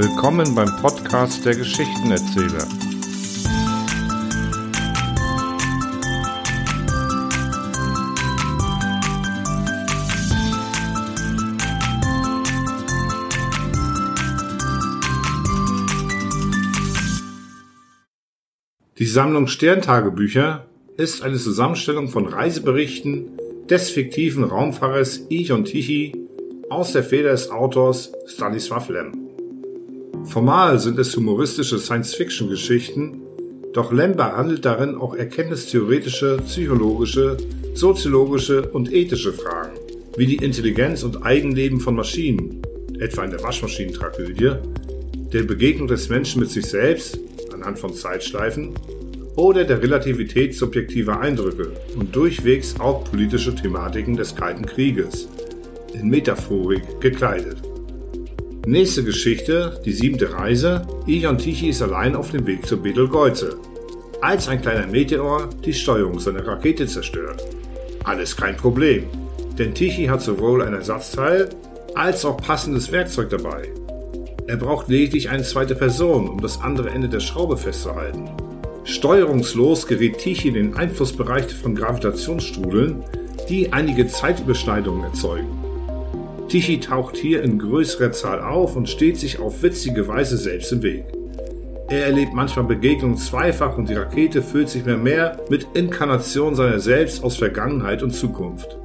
Willkommen beim Podcast der Geschichtenerzähler. Die Sammlung Sterntagebücher ist eine Zusammenstellung von Reiseberichten des fiktiven Raumfahrers Ichon Tichy aus der Feder des Autors Stanislav Lem. Formal sind es humoristische Science-Fiction-Geschichten, doch Lem behandelt darin auch erkenntnistheoretische, psychologische, soziologische und ethische Fragen, wie die Intelligenz und Eigenleben von Maschinen, etwa in der Waschmaschinentragödie, der Begegnung des Menschen mit sich selbst anhand von Zeitschleifen oder der Relativität subjektiver Eindrücke und durchwegs auch politische Thematiken des Kalten Krieges, in Metaphorik gekleidet. Nächste Geschichte, die siebte Reise. Ion Tichy ist allein auf dem Weg zur Betelgeuse, als ein kleiner Meteor die Steuerung seiner Rakete zerstört. Alles kein Problem, denn Tichy hat sowohl ein Ersatzteil als auch passendes Werkzeug dabei. Er braucht lediglich eine zweite Person, um das andere Ende der Schraube festzuhalten. Steuerungslos gerät Tichy in den Einflussbereich von Gravitationsstrudeln, die einige Zeitüberschneidungen erzeugen. Tichy taucht hier in größerer Zahl auf und steht sich auf witzige Weise selbst im Weg. Er erlebt manchmal Begegnungen zweifach und die Rakete füllt sich mehr mehr mit Inkarnation seiner selbst aus Vergangenheit und Zukunft.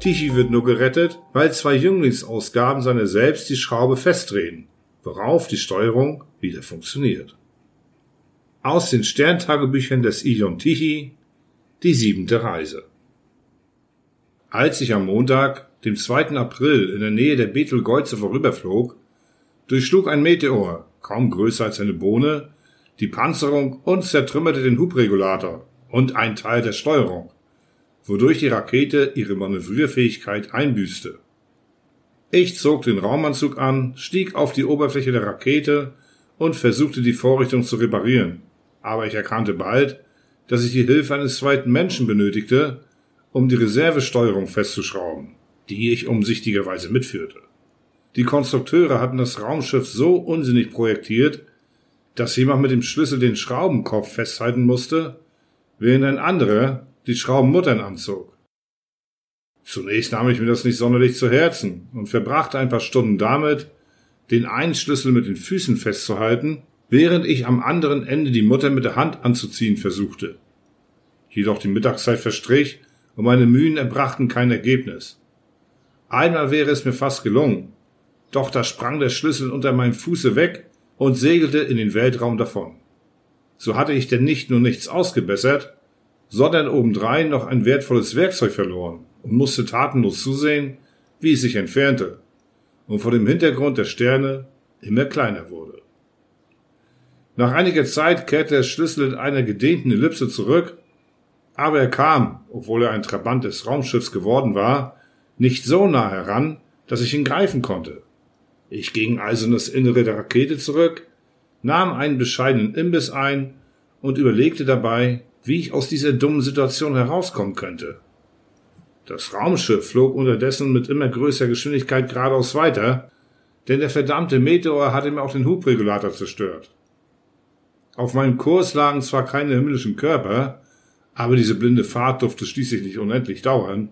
Tichy wird nur gerettet, weil zwei Jünglingsausgaben seiner selbst die Schraube festdrehen, worauf die Steuerung wieder funktioniert. Aus den Sterntagebüchern des Ion Tichy, die siebente Reise. Als ich am Montag, dem 2. April, in der Nähe der Betelgeuse vorüberflog, durchschlug ein Meteor, kaum größer als eine Bohne, die Panzerung und zertrümmerte den Hubregulator und ein Teil der Steuerung, wodurch die Rakete ihre Manövrierfähigkeit einbüßte. Ich zog den Raumanzug an, stieg auf die Oberfläche der Rakete und versuchte die Vorrichtung zu reparieren, aber ich erkannte bald, dass ich die Hilfe eines zweiten Menschen benötigte, um die Reservesteuerung festzuschrauben, die ich umsichtigerweise mitführte. Die Konstrukteure hatten das Raumschiff so unsinnig projektiert, dass jemand mit dem Schlüssel den Schraubenkopf festhalten musste, während ein anderer die Schraubenmuttern anzog. Zunächst nahm ich mir das nicht sonderlich zu Herzen und verbrachte ein paar Stunden damit, den einen Schlüssel mit den Füßen festzuhalten, während ich am anderen Ende die Mutter mit der Hand anzuziehen versuchte. Jedoch die Mittagszeit verstrich und meine Mühen erbrachten kein Ergebnis. Einmal wäre es mir fast gelungen, doch da sprang der Schlüssel unter meinen Fuße weg und segelte in den Weltraum davon. So hatte ich denn nicht nur nichts ausgebessert, sondern obendrein noch ein wertvolles Werkzeug verloren und musste tatenlos zusehen, wie es sich entfernte und vor dem Hintergrund der Sterne immer kleiner wurde. Nach einiger Zeit kehrte der Schlüssel in einer gedehnten Ellipse zurück aber er kam, obwohl er ein Trabant des Raumschiffs geworden war, nicht so nah heran, dass ich ihn greifen konnte. Ich ging also in das Innere der Rakete zurück, nahm einen bescheidenen Imbiss ein und überlegte dabei, wie ich aus dieser dummen Situation herauskommen könnte. Das Raumschiff flog unterdessen mit immer größerer Geschwindigkeit geradeaus weiter, denn der verdammte Meteor hatte mir auch den Hubregulator zerstört. Auf meinem Kurs lagen zwar keine himmlischen Körper, aber diese blinde Fahrt durfte schließlich nicht unendlich dauern.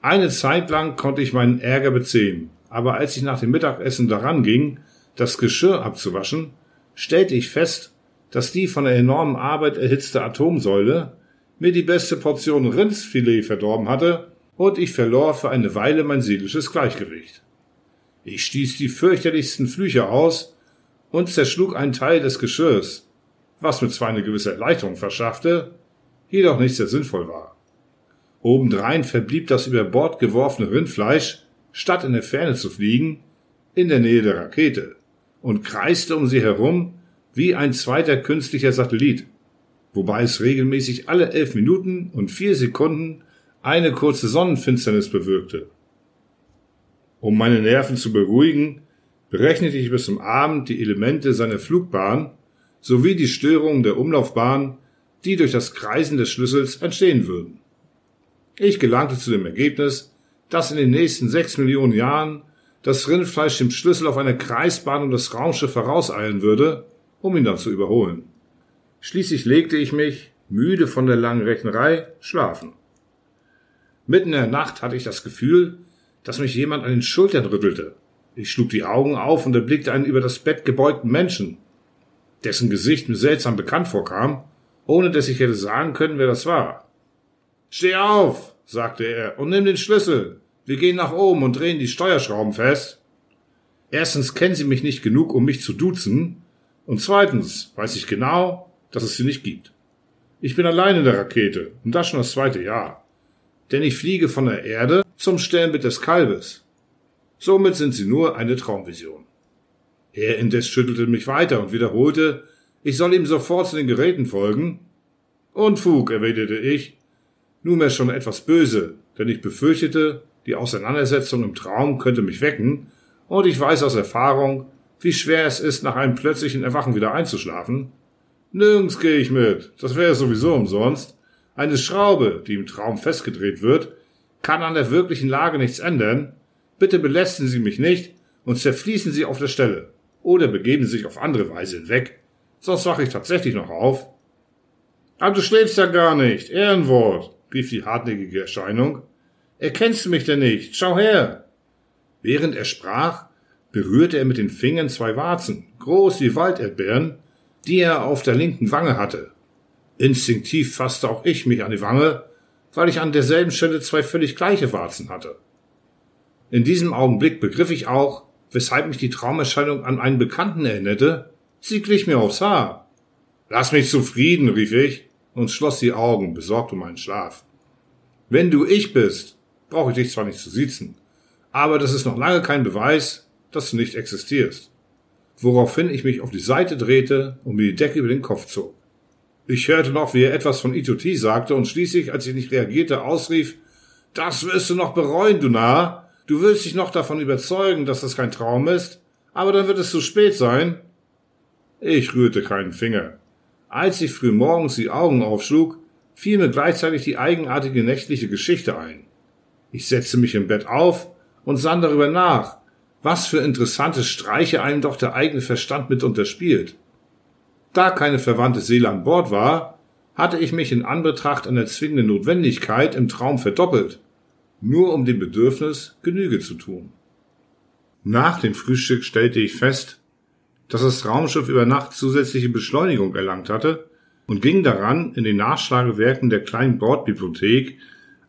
Eine Zeit lang konnte ich meinen Ärger bezähmen, aber als ich nach dem Mittagessen daran ging, das Geschirr abzuwaschen, stellte ich fest, dass die von der enormen Arbeit erhitzte Atomsäule mir die beste Portion Rindsfilet verdorben hatte und ich verlor für eine Weile mein seelisches Gleichgewicht. Ich stieß die fürchterlichsten Flüche aus und zerschlug einen Teil des Geschirrs, was mir zwar eine gewisse Erleichterung verschaffte, jedoch nicht sehr sinnvoll war. Obendrein verblieb das über Bord geworfene Rindfleisch, statt in der Ferne zu fliegen, in der Nähe der Rakete und kreiste um sie herum wie ein zweiter künstlicher Satellit, wobei es regelmäßig alle elf Minuten und vier Sekunden eine kurze Sonnenfinsternis bewirkte. Um meine Nerven zu beruhigen, berechnete ich bis zum Abend die Elemente seiner Flugbahn sowie die Störungen der Umlaufbahn die durch das Kreisen des Schlüssels entstehen würden. Ich gelangte zu dem Ergebnis, dass in den nächsten sechs Millionen Jahren das Rindfleisch dem Schlüssel auf einer Kreisbahn um das Raumschiff herauseilen würde, um ihn dann zu überholen. Schließlich legte ich mich, müde von der langen Rechnerei, schlafen. Mitten in der Nacht hatte ich das Gefühl, dass mich jemand an den Schultern rüttelte. Ich schlug die Augen auf und erblickte einen über das Bett gebeugten Menschen, dessen Gesicht mir seltsam bekannt vorkam, ohne dass ich hätte sagen können, wer das war. Steh auf, sagte er, und nimm den Schlüssel. Wir gehen nach oben und drehen die Steuerschrauben fest. Erstens kennen Sie mich nicht genug, um mich zu duzen, und zweitens weiß ich genau, dass es sie nicht gibt. Ich bin allein in der Rakete, und das schon das zweite Jahr. Denn ich fliege von der Erde zum Sternbild des Kalbes. Somit sind sie nur eine Traumvision. Er indes schüttelte mich weiter und wiederholte, ich soll ihm sofort zu den Geräten folgen. Unfug, erwiderte ich, nunmehr schon etwas böse, denn ich befürchtete, die Auseinandersetzung im Traum könnte mich wecken, und ich weiß aus Erfahrung, wie schwer es ist, nach einem plötzlichen Erwachen wieder einzuschlafen. Nirgends gehe ich mit, das wäre sowieso umsonst. Eine Schraube, die im Traum festgedreht wird, kann an der wirklichen Lage nichts ändern. Bitte belästigen Sie mich nicht und zerfließen Sie auf der Stelle. Oder begeben Sie sich auf andere Weise hinweg, sonst wache ich tatsächlich noch auf. Aber du schläfst ja gar nicht, Ehrenwort, rief die hartnäckige Erscheinung. Erkennst du mich denn nicht? Schau her! Während er sprach, berührte er mit den Fingern zwei Warzen, groß wie Walderdbeeren, die er auf der linken Wange hatte. Instinktiv fasste auch ich mich an die Wange, weil ich an derselben Stelle zwei völlig gleiche Warzen hatte. In diesem Augenblick begriff ich auch, weshalb mich die Traumerscheinung an einen Bekannten erinnerte. Sie glich mir aufs Haar. Lass mich zufrieden, rief ich und schloss die Augen, besorgt um meinen Schlaf. Wenn du ich bist, brauche ich dich zwar nicht zu siezen, aber das ist noch lange kein Beweis, dass du nicht existierst. Woraufhin ich mich auf die Seite drehte und mir die Decke über den Kopf zog. Ich hörte noch, wie er etwas von Itoti sagte und schließlich, als ich nicht reagierte, ausrief, das wirst du noch bereuen, du Narr. Du willst dich noch davon überzeugen, dass das kein Traum ist, aber dann wird es zu spät sein. Ich rührte keinen Finger. Als ich früh morgens die Augen aufschlug, fiel mir gleichzeitig die eigenartige nächtliche Geschichte ein. Ich setzte mich im Bett auf und sann darüber nach, was für interessante Streiche einem doch der eigene Verstand mitunter spielt. Da keine verwandte Seele an Bord war, hatte ich mich in Anbetracht einer zwingenden Notwendigkeit im Traum verdoppelt, nur um dem Bedürfnis Genüge zu tun. Nach dem Frühstück stellte ich fest, dass das Raumschiff über Nacht zusätzliche Beschleunigung erlangt hatte und ging daran, in den Nachschlagewerken der kleinen Bordbibliothek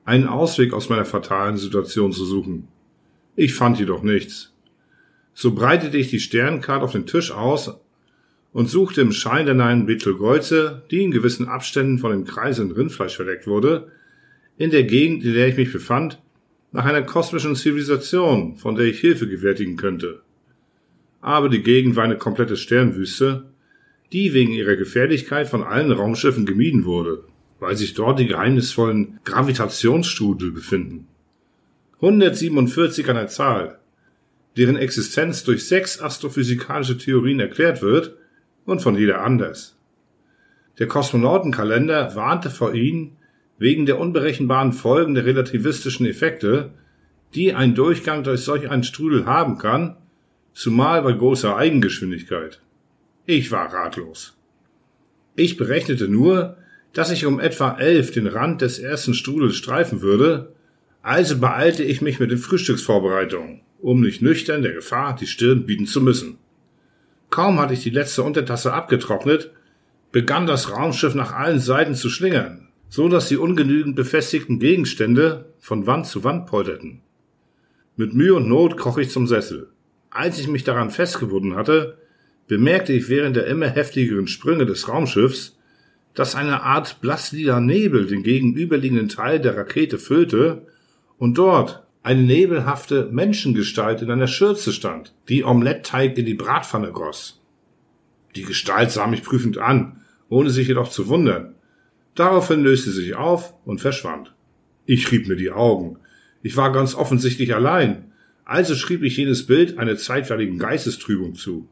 einen Ausweg aus meiner fatalen Situation zu suchen. Ich fand jedoch nichts. So breitete ich die Sternkarte auf den Tisch aus und suchte im Schein der neuen Betelgeuse, die in gewissen Abständen von dem Kreis in Rindfleisch verdeckt wurde, in der Gegend, in der ich mich befand, nach einer kosmischen Zivilisation, von der ich Hilfe gewärtigen könnte. Aber die Gegend war eine komplette Sternwüste, die wegen ihrer Gefährlichkeit von allen Raumschiffen gemieden wurde weil sich dort die geheimnisvollen Gravitationsstrudel befinden. 147 an der Zahl, deren Existenz durch sechs astrophysikalische Theorien erklärt wird und von jeder anders. Der Kosmonautenkalender warnte vor ihnen wegen der unberechenbaren Folgen der relativistischen Effekte, die ein Durchgang durch solch einen Strudel haben kann, zumal bei großer Eigengeschwindigkeit. Ich war ratlos. Ich berechnete nur, dass ich um etwa elf den Rand des ersten Strudels streifen würde, also beeilte ich mich mit den Frühstücksvorbereitungen, um nicht nüchtern der Gefahr die Stirn bieten zu müssen. Kaum hatte ich die letzte Untertasse abgetrocknet, begann das Raumschiff nach allen Seiten zu schlingern, so dass die ungenügend befestigten Gegenstände von Wand zu Wand polterten. Mit Mühe und Not kroch ich zum Sessel. Als ich mich daran festgebunden hatte, bemerkte ich während der immer heftigeren Sprünge des Raumschiffs, dass eine Art blasslila Nebel den gegenüberliegenden Teil der Rakete füllte und dort eine nebelhafte Menschengestalt in einer Schürze stand, die Omelettteig in die Bratpfanne goss. Die Gestalt sah mich prüfend an, ohne sich jedoch zu wundern. Daraufhin löste sie sich auf und verschwand. Ich rieb mir die Augen. Ich war ganz offensichtlich allein, also schrieb ich jenes Bild einer zeitweiligen Geistestrübung zu.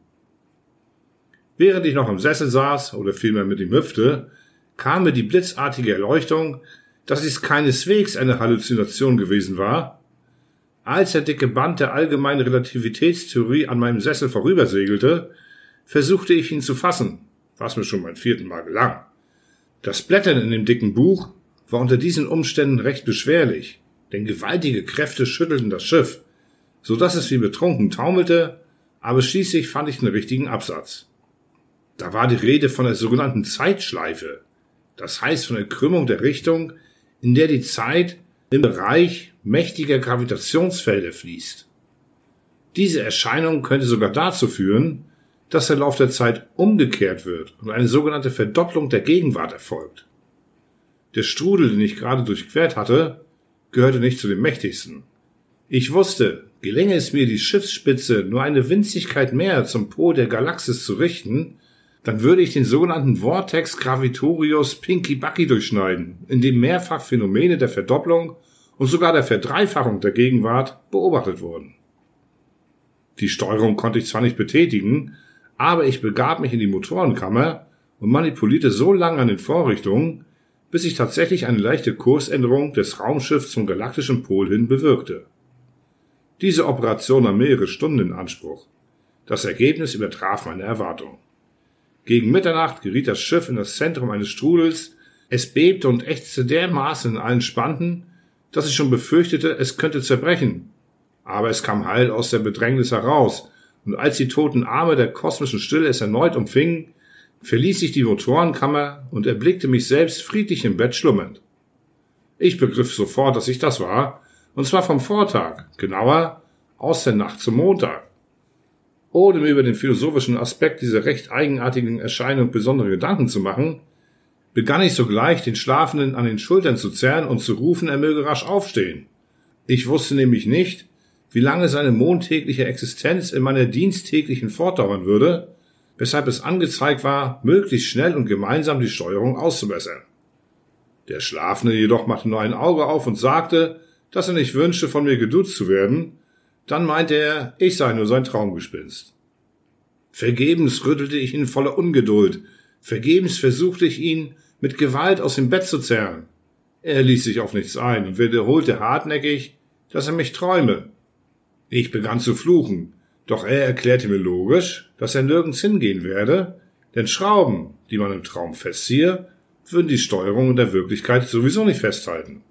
Während ich noch im Sessel saß oder vielmehr mit ihm hüpfte, kam mir die blitzartige Erleuchtung, dass es keineswegs eine Halluzination gewesen war. Als der dicke Band der allgemeinen Relativitätstheorie an meinem Sessel vorübersegelte, versuchte ich ihn zu fassen, was mir schon beim vierten Mal gelang. Das Blättern in dem dicken Buch war unter diesen Umständen recht beschwerlich, denn gewaltige Kräfte schüttelten das Schiff, so dass es wie betrunken taumelte, aber schließlich fand ich den richtigen Absatz. Da war die Rede von der sogenannten Zeitschleife, das heißt von der Krümmung der Richtung, in der die Zeit im Bereich mächtiger Gravitationsfelder fließt. Diese Erscheinung könnte sogar dazu führen, dass der Lauf der Zeit umgekehrt wird und eine sogenannte Verdopplung der Gegenwart erfolgt. Der Strudel, den ich gerade durchquert hatte, gehörte nicht zu den mächtigsten. Ich wusste, gelänge es mir, die Schiffsspitze nur eine Winzigkeit mehr zum Pol der Galaxis zu richten, dann würde ich den sogenannten Vortex Gravitorius Pinky Bucky durchschneiden, in dem mehrfach Phänomene der Verdopplung und sogar der Verdreifachung der Gegenwart beobachtet wurden. Die Steuerung konnte ich zwar nicht betätigen, aber ich begab mich in die Motorenkammer und manipulierte so lange an den Vorrichtungen, bis ich tatsächlich eine leichte Kursänderung des Raumschiffs zum galaktischen Pol hin bewirkte. Diese Operation nahm mehrere Stunden in Anspruch. Das Ergebnis übertraf meine Erwartungen. Gegen Mitternacht geriet das Schiff in das Zentrum eines Strudels, es bebte und ächzte dermaßen in allen Spanten, dass ich schon befürchtete, es könnte zerbrechen. Aber es kam heil aus der Bedrängnis heraus, und als die toten Arme der kosmischen Stille es erneut umfingen, verließ ich die Motorenkammer und erblickte mich selbst friedlich im Bett schlummernd. Ich begriff sofort, dass ich das war, und zwar vom Vortag, genauer aus der Nacht zum Montag. Ohne mir über den philosophischen Aspekt dieser recht eigenartigen Erscheinung besondere Gedanken zu machen, begann ich sogleich, den Schlafenden an den Schultern zu zerren und zu rufen, er möge rasch aufstehen. Ich wusste nämlich nicht, wie lange seine montägliche Existenz in meiner diensttäglichen fortdauern würde, weshalb es angezeigt war, möglichst schnell und gemeinsam die Steuerung auszubessern. Der Schlafende jedoch machte nur ein Auge auf und sagte, dass er nicht wünschte, von mir geduzt zu werden, dann meinte er, ich sei nur sein Traumgespinst. Vergebens rüttelte ich ihn voller Ungeduld, vergebens versuchte ich ihn mit Gewalt aus dem Bett zu zerren. Er ließ sich auf nichts ein und wiederholte hartnäckig, dass er mich träume. Ich begann zu fluchen, doch er erklärte mir logisch, dass er nirgends hingehen werde, denn Schrauben, die man im Traum festziehe, würden die Steuerung in der Wirklichkeit sowieso nicht festhalten.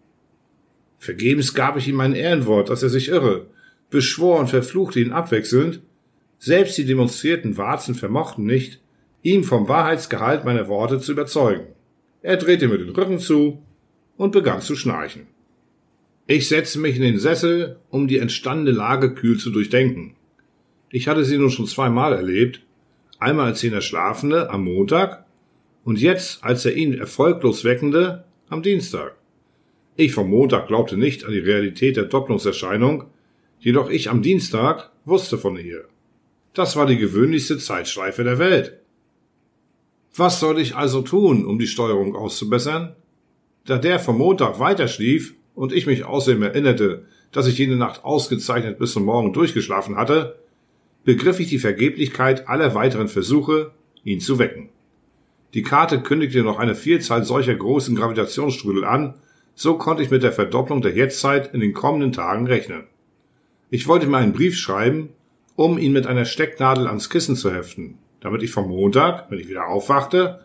Vergebens gab ich ihm ein Ehrenwort, dass er sich irre, beschwor und verfluchte ihn abwechselnd, selbst die demonstrierten Warzen vermochten nicht, ihm vom Wahrheitsgehalt meiner Worte zu überzeugen. Er drehte mir den Rücken zu und begann zu schnarchen. Ich setzte mich in den Sessel, um die entstandene Lage kühl zu durchdenken. Ich hatte sie nun schon zweimal erlebt, einmal als jener Schlafende am Montag und jetzt als er ihn erfolglos weckende am Dienstag. Ich vom Montag glaubte nicht an die Realität der Doppelungserscheinung, jedoch ich am Dienstag wusste von ihr. Das war die gewöhnlichste Zeitschleife der Welt. Was sollte ich also tun, um die Steuerung auszubessern? Da der vom Montag weiter schlief und ich mich außerdem erinnerte, dass ich jene Nacht ausgezeichnet bis zum Morgen durchgeschlafen hatte, begriff ich die Vergeblichkeit aller weiteren Versuche, ihn zu wecken. Die Karte kündigte noch eine Vielzahl solcher großen Gravitationsstrudel an, so konnte ich mit der Verdopplung der Jetztzeit in den kommenden Tagen rechnen. Ich wollte mir einen Brief schreiben, um ihn mit einer Stecknadel ans Kissen zu heften, damit ich vom Montag, wenn ich wieder aufwachte,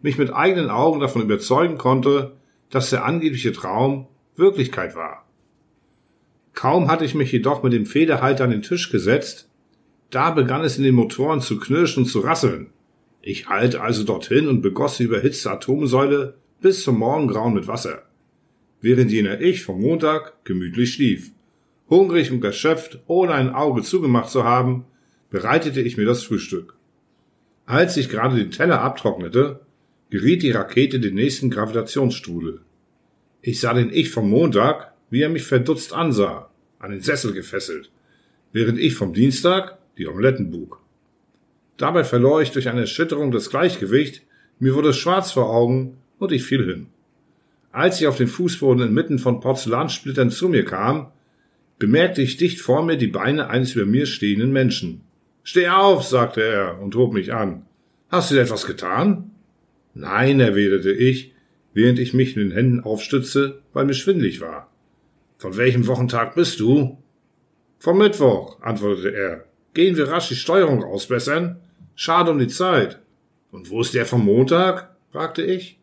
mich mit eigenen Augen davon überzeugen konnte, dass der angebliche Traum Wirklichkeit war. Kaum hatte ich mich jedoch mit dem Federhalter an den Tisch gesetzt, da begann es in den Motoren zu knirschen und zu rasseln. Ich eilte also dorthin und begoss die überhitzte Atomsäule bis zum Morgengrauen mit Wasser, während jener ich vom Montag gemütlich schlief. Hungrig und erschöpft, ohne ein Auge zugemacht zu haben, bereitete ich mir das Frühstück. Als ich gerade den Teller abtrocknete, geriet die Rakete den nächsten Gravitationsstrudel. Ich sah den Ich vom Montag, wie er mich verdutzt ansah, an den Sessel gefesselt, während ich vom Dienstag die Omeletten bug. Dabei verlor ich durch eine Erschütterung das Gleichgewicht, mir wurde schwarz vor Augen und ich fiel hin. Als ich auf den Fußboden inmitten von Porzellansplittern zu mir kam, bemerkte ich dicht vor mir die Beine eines über mir stehenden Menschen. Steh auf, sagte er und hob mich an. Hast du dir etwas getan? Nein, erwiderte ich, während ich mich in den Händen aufstütze, weil mir schwindlig war. Von welchem Wochentag bist du? Vom Mittwoch, antwortete er. Gehen wir rasch die Steuerung ausbessern? Schade um die Zeit. Und wo ist der vom Montag? fragte ich.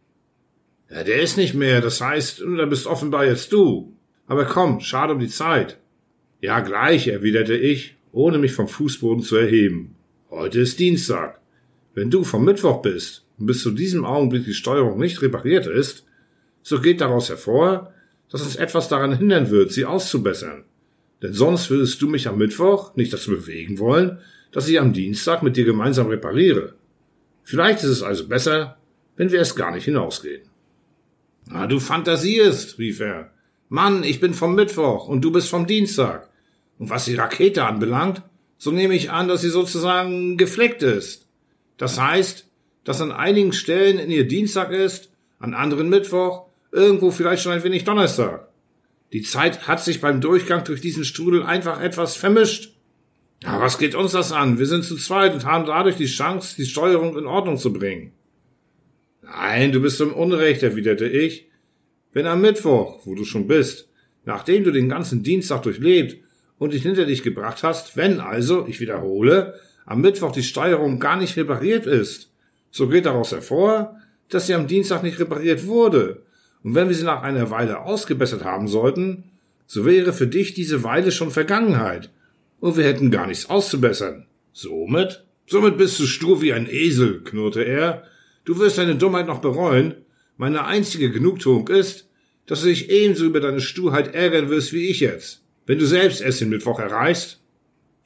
Ja, der ist nicht mehr, das heißt, da bist offenbar jetzt du. Aber komm, schade um die Zeit. Ja, gleich, erwiderte ich, ohne mich vom Fußboden zu erheben. Heute ist Dienstag. Wenn du vom Mittwoch bist und bis zu diesem Augenblick die Steuerung nicht repariert ist, so geht daraus hervor, dass uns etwas daran hindern wird, sie auszubessern. Denn sonst würdest du mich am Mittwoch nicht dazu bewegen wollen, dass ich am Dienstag mit dir gemeinsam repariere. Vielleicht ist es also besser, wenn wir erst gar nicht hinausgehen. Ah, du fantasierst, rief er. Mann, ich bin vom Mittwoch und du bist vom Dienstag. Und was die Rakete anbelangt, so nehme ich an, dass sie sozusagen gefleckt ist. Das heißt, dass an einigen Stellen in ihr Dienstag ist, an anderen Mittwoch, irgendwo vielleicht schon ein wenig Donnerstag. Die Zeit hat sich beim Durchgang durch diesen Strudel einfach etwas vermischt. Ja, was geht uns das an? Wir sind zu zweit und haben dadurch die Chance, die Steuerung in Ordnung zu bringen. Nein, du bist im Unrecht, erwiderte ich. Wenn am Mittwoch, wo du schon bist, nachdem du den ganzen Dienstag durchlebt und dich hinter dich gebracht hast, wenn also, ich wiederhole, am Mittwoch die Steuerung gar nicht repariert ist, so geht daraus hervor, dass sie am Dienstag nicht repariert wurde und wenn wir sie nach einer Weile ausgebessert haben sollten, so wäre für dich diese Weile schon Vergangenheit, und wir hätten gar nichts auszubessern. Somit? Somit bist du stur wie ein Esel, knurrte er. Du wirst deine Dummheit noch bereuen. Meine einzige Genugtuung ist, dass du dich ebenso über deine Sturheit ärgern wirst wie ich jetzt, wenn du selbst erst den Mittwoch erreichst.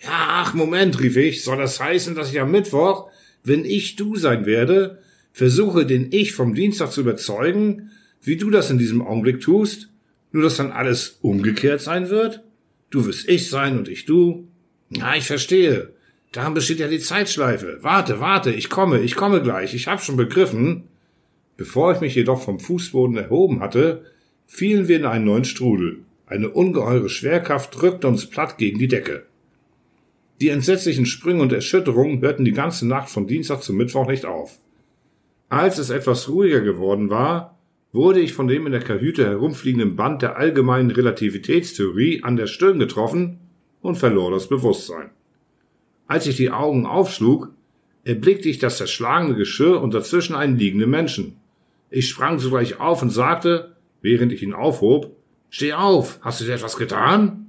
Ja, ach, Moment, rief ich, soll das heißen, dass ich am Mittwoch, wenn ich du sein werde, versuche, den Ich vom Dienstag zu überzeugen, wie du das in diesem Augenblick tust, nur dass dann alles umgekehrt sein wird? Du wirst ich sein und ich du? Na, ich verstehe. Daran besteht ja die Zeitschleife. Warte, warte, ich komme, ich komme gleich, ich hab schon begriffen. Bevor ich mich jedoch vom Fußboden erhoben hatte, fielen wir in einen neuen Strudel. Eine ungeheure Schwerkraft drückte uns platt gegen die Decke. Die entsetzlichen Sprünge und Erschütterungen hörten die ganze Nacht von Dienstag zum Mittwoch nicht auf. Als es etwas ruhiger geworden war, wurde ich von dem in der Kajüte herumfliegenden Band der allgemeinen Relativitätstheorie an der Stirn getroffen und verlor das Bewusstsein. Als ich die Augen aufschlug, erblickte ich das zerschlagene Geschirr und dazwischen einen liegenden Menschen. Ich sprang sogleich auf und sagte, während ich ihn aufhob, Steh auf, hast du dir etwas getan?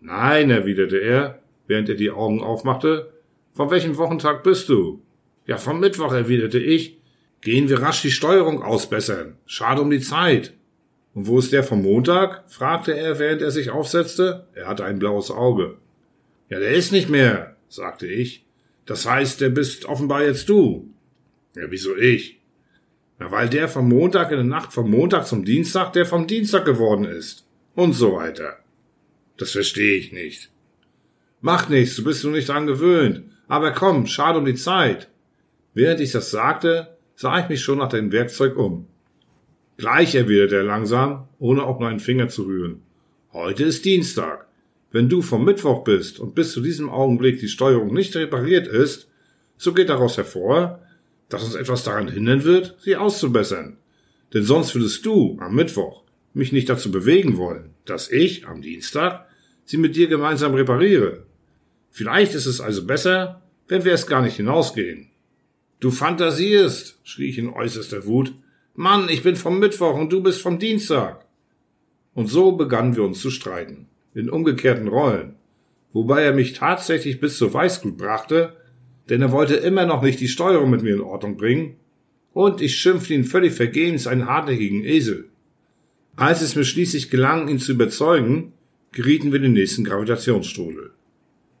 Nein, erwiderte er, während er die Augen aufmachte. Von welchem Wochentag bist du? Ja, vom Mittwoch, erwiderte ich, Gehen wir rasch die Steuerung ausbessern. Schade um die Zeit. Und wo ist der vom Montag? fragte er, während er sich aufsetzte. Er hatte ein blaues Auge. Ja, der ist nicht mehr, sagte ich. Das heißt, der bist offenbar jetzt du. Ja, wieso ich? Na, weil der vom Montag in der Nacht vom Montag zum Dienstag der vom Dienstag geworden ist. Und so weiter. Das verstehe ich nicht. Macht nichts, du bist nur nicht dran gewöhnt. Aber komm, schade um die Zeit. Während ich das sagte, sah ich mich schon nach dem Werkzeug um. Gleich erwiderte er langsam, ohne auch nur einen Finger zu rühren. Heute ist Dienstag. Wenn du vom Mittwoch bist und bis zu diesem Augenblick die Steuerung nicht repariert ist, so geht daraus hervor, dass uns etwas daran hindern wird, sie auszubessern. Denn sonst würdest du am Mittwoch mich nicht dazu bewegen wollen, dass ich am Dienstag sie mit dir gemeinsam repariere. Vielleicht ist es also besser, wenn wir es gar nicht hinausgehen. Du fantasierst, schrie ich in äußerster Wut. Mann, ich bin vom Mittwoch und du bist vom Dienstag. Und so begannen wir uns zu streiten, in umgekehrten Rollen, wobei er mich tatsächlich bis zur Weißglut brachte, denn er wollte immer noch nicht die Steuerung mit mir in Ordnung bringen, und ich schimpfte ihn völlig vergebens einen hartnäckigen Esel. Als es mir schließlich gelang, ihn zu überzeugen, gerieten wir in den nächsten Gravitationsstrudel.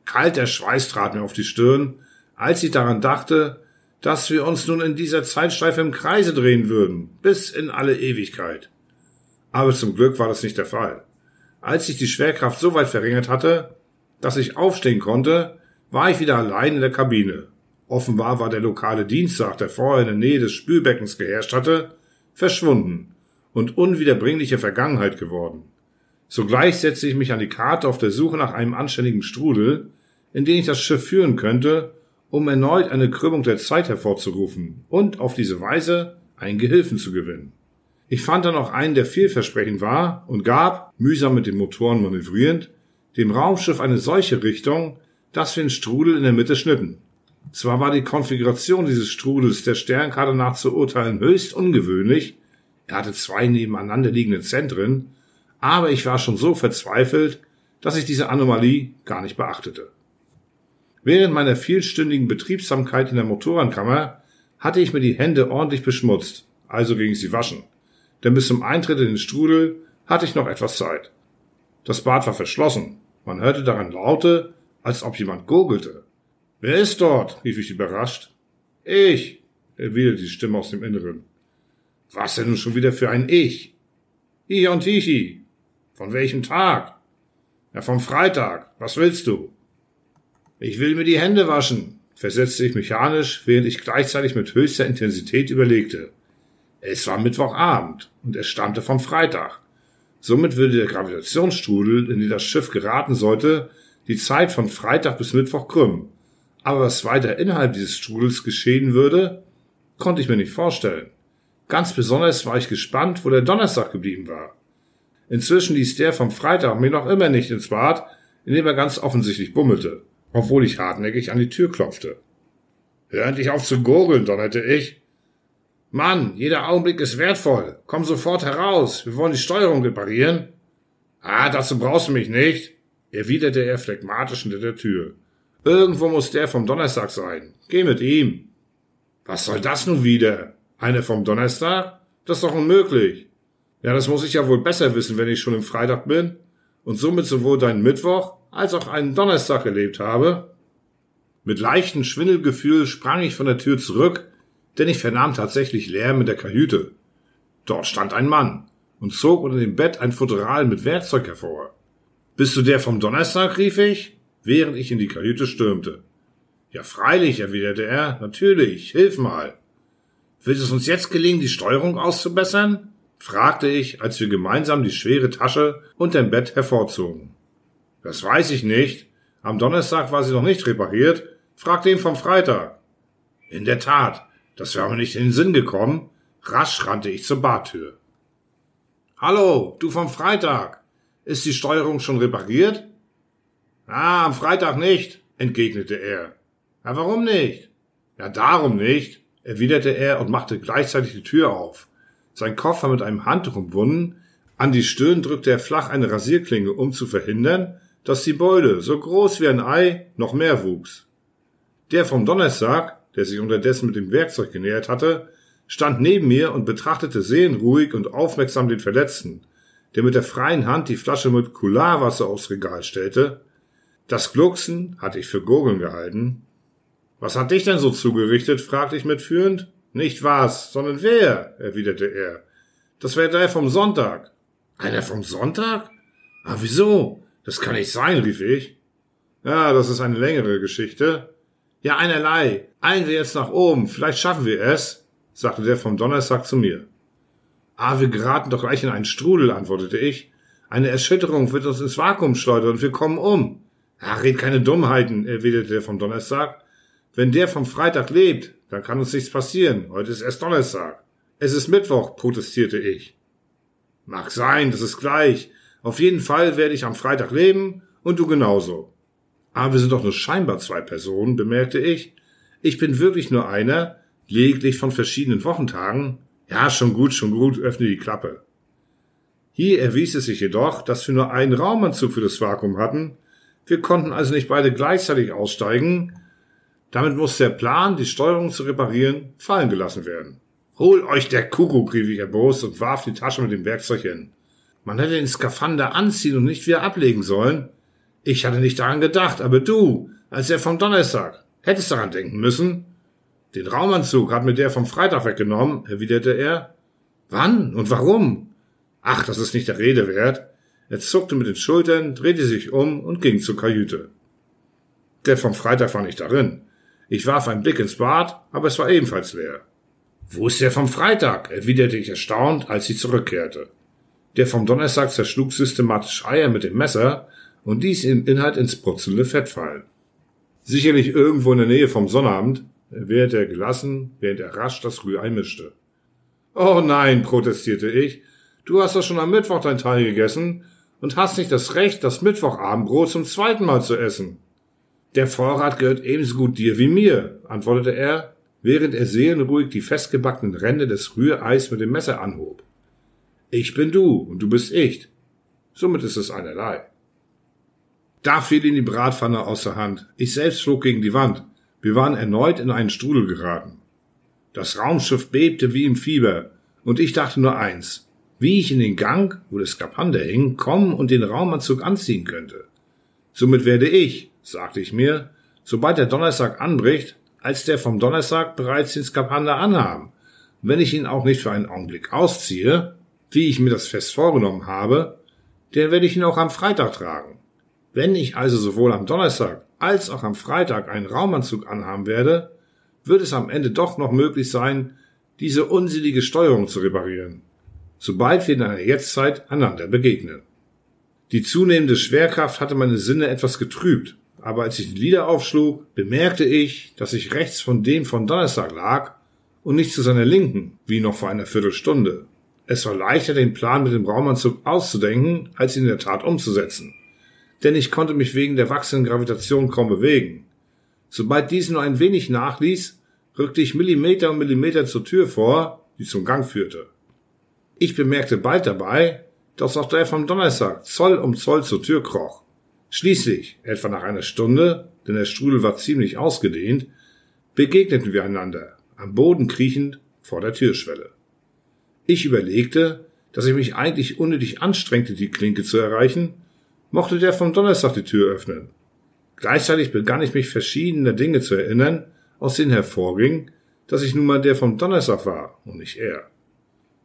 Kalter Schweiß trat mir auf die Stirn, als ich daran dachte, dass wir uns nun in dieser Zeitschleife im Kreise drehen würden, bis in alle Ewigkeit. Aber zum Glück war das nicht der Fall. Als sich die Schwerkraft so weit verringert hatte, dass ich aufstehen konnte, war ich wieder allein in der Kabine. Offenbar war der lokale Dienstag, der vorher in der Nähe des Spülbeckens geherrscht hatte, verschwunden und unwiederbringliche Vergangenheit geworden. Sogleich setzte ich mich an die Karte auf der Suche nach einem anständigen Strudel, in den ich das Schiff führen könnte, um erneut eine Krümmung der Zeit hervorzurufen und auf diese Weise einen Gehilfen zu gewinnen. Ich fand dann auch einen, der vielversprechend war und gab, mühsam mit den Motoren manövrierend, dem Raumschiff eine solche Richtung, dass wir den Strudel in der Mitte schnitten. Zwar war die Konfiguration dieses Strudels der Sternkarte nach zu urteilen höchst ungewöhnlich, er hatte zwei nebeneinander liegende Zentren, aber ich war schon so verzweifelt, dass ich diese Anomalie gar nicht beachtete. Während meiner vielstündigen Betriebsamkeit in der Motorenkammer hatte ich mir die Hände ordentlich beschmutzt, also ging ich sie waschen, denn bis zum Eintritt in den Strudel hatte ich noch etwas Zeit. Das Bad war verschlossen, man hörte daran Laute, als ob jemand gurgelte. Wer ist dort? rief ich überrascht. Ich, erwiderte die Stimme aus dem Inneren. Was denn nun schon wieder für ein Ich? Ich und Tichi. Von welchem Tag? Ja, vom Freitag. Was willst du? Ich will mir die Hände waschen, versetzte ich mechanisch, während ich gleichzeitig mit höchster Intensität überlegte. Es war Mittwochabend und es stammte vom Freitag. Somit würde der Gravitationsstrudel, in den das Schiff geraten sollte, die Zeit von Freitag bis Mittwoch krümmen. Aber was weiter innerhalb dieses Strudels geschehen würde, konnte ich mir nicht vorstellen. Ganz besonders war ich gespannt, wo der Donnerstag geblieben war. Inzwischen ließ der vom Freitag mich noch immer nicht ins Bad, in dem er ganz offensichtlich bummelte, obwohl ich hartnäckig an die Tür klopfte. Hör endlich auf zu gurgeln, donnerte ich. Mann, jeder Augenblick ist wertvoll. Komm sofort heraus. Wir wollen die Steuerung reparieren. Ah, dazu brauchst du mich nicht, erwiderte er phlegmatisch hinter der Tür. Irgendwo muss der vom Donnerstag sein. Geh mit ihm. Was soll das nun wieder? Eine vom Donnerstag? Das ist doch unmöglich. Ja, das muss ich ja wohl besser wissen, wenn ich schon im Freitag bin und somit sowohl deinen Mittwoch als auch einen Donnerstag erlebt habe. Mit leichtem Schwindelgefühl sprang ich von der Tür zurück, denn ich vernahm tatsächlich Lärm in der Kajüte. Dort stand ein Mann und zog unter dem Bett ein Futteral mit Werkzeug hervor. Bist du der vom Donnerstag? rief ich, während ich in die Kajüte stürmte. Ja, freilich, erwiderte er, natürlich, hilf mal. Wird es uns jetzt gelingen, die Steuerung auszubessern? fragte ich, als wir gemeinsam die schwere Tasche und dein Bett hervorzogen. Das weiß ich nicht. Am Donnerstag war sie noch nicht repariert. Fragte ihn vom Freitag. In der Tat, das wäre mir nicht in den Sinn gekommen. Rasch rannte ich zur Badtür. Hallo, du vom Freitag. Ist die Steuerung schon repariert? Ah, am Freitag nicht, entgegnete er. Ja, warum nicht? Ja, darum nicht erwiderte er und machte gleichzeitig die Tür auf. Sein Kopf war mit einem Handtuch umwunden, an die Stirn drückte er flach eine Rasierklinge, um zu verhindern, dass die Beule, so groß wie ein Ei, noch mehr wuchs. Der vom Donnerstag, der sich unterdessen mit dem Werkzeug genähert hatte, stand neben mir und betrachtete seelenruhig und aufmerksam den Verletzten, der mit der freien Hand die Flasche mit Kularwasser aufs Regal stellte. Das Glucksen hatte ich für Gurgeln gehalten, was hat dich denn so zugerichtet? fragte ich mitführend. Nicht was, sondern wer, erwiderte er. Das wäre der vom Sonntag. Einer vom Sonntag? Ah, wieso? Das kann nicht sein, rief ich. Ja, das ist eine längere Geschichte. Ja, einerlei. Eilen wir jetzt nach oben, vielleicht schaffen wir es, sagte der vom Donnerstag zu mir. Ah, wir geraten doch gleich in einen Strudel, antwortete ich. Eine Erschütterung wird uns ins Vakuum schleudern und wir kommen um. Ah, red keine Dummheiten, erwiderte der vom Donnerstag. Wenn der vom Freitag lebt, dann kann uns nichts passieren. Heute ist erst Donnerstag. Es ist Mittwoch, protestierte ich. Mag sein, das ist gleich. Auf jeden Fall werde ich am Freitag leben und du genauso. Aber wir sind doch nur scheinbar zwei Personen, bemerkte ich. Ich bin wirklich nur einer, lediglich von verschiedenen Wochentagen. Ja, schon gut, schon gut, öffne die Klappe. Hier erwies es sich jedoch, dass wir nur einen Raumanzug für das Vakuum hatten. Wir konnten also nicht beide gleichzeitig aussteigen, damit muss der Plan, die Steuerung zu reparieren, fallen gelassen werden. Hol euch der Kuckuck, rief ich erbost und warf die Tasche mit dem Werkzeug hin. Man hätte den Skafander anziehen und nicht wieder ablegen sollen. Ich hatte nicht daran gedacht, aber du, als er vom Donnerstag, hättest daran denken müssen. Den Raumanzug hat mir der vom Freitag weggenommen, erwiderte er. Wann und warum? Ach, das ist nicht der Rede wert. Er zuckte mit den Schultern, drehte sich um und ging zur Kajüte. Der vom Freitag war nicht darin. Ich warf einen Blick ins Bad, aber es war ebenfalls leer. Wo ist der vom Freitag? erwiderte ich erstaunt, als sie zurückkehrte. Der vom Donnerstag zerschlug systematisch Eier mit dem Messer und ließ den Inhalt ins brutzelnde Fett fallen. Sicherlich irgendwo in der Nähe vom Sonnabend, erwiderte er gelassen, während er rasch das Rührei mischte. Oh nein, protestierte ich. Du hast doch schon am Mittwoch dein Teil gegessen und hast nicht das Recht, das Mittwochabendbrot zum zweiten Mal zu essen. Der Vorrat gehört ebenso gut dir wie mir, antwortete er, während er seelenruhig die festgebackenen Ränder des Rühreis mit dem Messer anhob. Ich bin du und du bist ich. Somit ist es einerlei. Da fiel ihm die Bratpfanne aus der Hand. Ich selbst flog gegen die Wand. Wir waren erneut in einen Strudel geraten. Das Raumschiff bebte wie im Fieber, und ich dachte nur eins, wie ich in den Gang, wo das Skapander hing, kommen und den Raumanzug anziehen könnte. Somit werde ich, sagte ich mir, sobald der Donnerstag anbricht, als der vom Donnerstag bereits den Skapander anhaben. wenn ich ihn auch nicht für einen Augenblick ausziehe, wie ich mir das fest vorgenommen habe, dann werde ich ihn auch am Freitag tragen. Wenn ich also sowohl am Donnerstag als auch am Freitag einen Raumanzug anhaben werde, wird es am Ende doch noch möglich sein, diese unsinnige Steuerung zu reparieren, sobald wir in einer Jetztzeit einander begegnen. Die zunehmende Schwerkraft hatte meine Sinne etwas getrübt, aber als ich die Lieder aufschlug, bemerkte ich, dass ich rechts von dem von Donnerstag lag und nicht zu seiner Linken, wie noch vor einer Viertelstunde. Es war leichter, den Plan mit dem Raumanzug auszudenken, als ihn in der Tat umzusetzen. Denn ich konnte mich wegen der wachsenden Gravitation kaum bewegen. Sobald dies nur ein wenig nachließ, rückte ich Millimeter um Millimeter zur Tür vor, die zum Gang führte. Ich bemerkte bald dabei, dass auch der vom Donnerstag Zoll um Zoll zur Tür kroch. Schließlich, etwa nach einer Stunde, denn der Strudel war ziemlich ausgedehnt, begegneten wir einander, am Boden kriechend vor der Türschwelle. Ich überlegte, dass ich mich eigentlich unnötig anstrengte, die Klinke zu erreichen, mochte der vom Donnerstag die Tür öffnen. Gleichzeitig begann ich mich verschiedener Dinge zu erinnern, aus denen hervorging, dass ich nun mal der vom Donnerstag war und nicht er.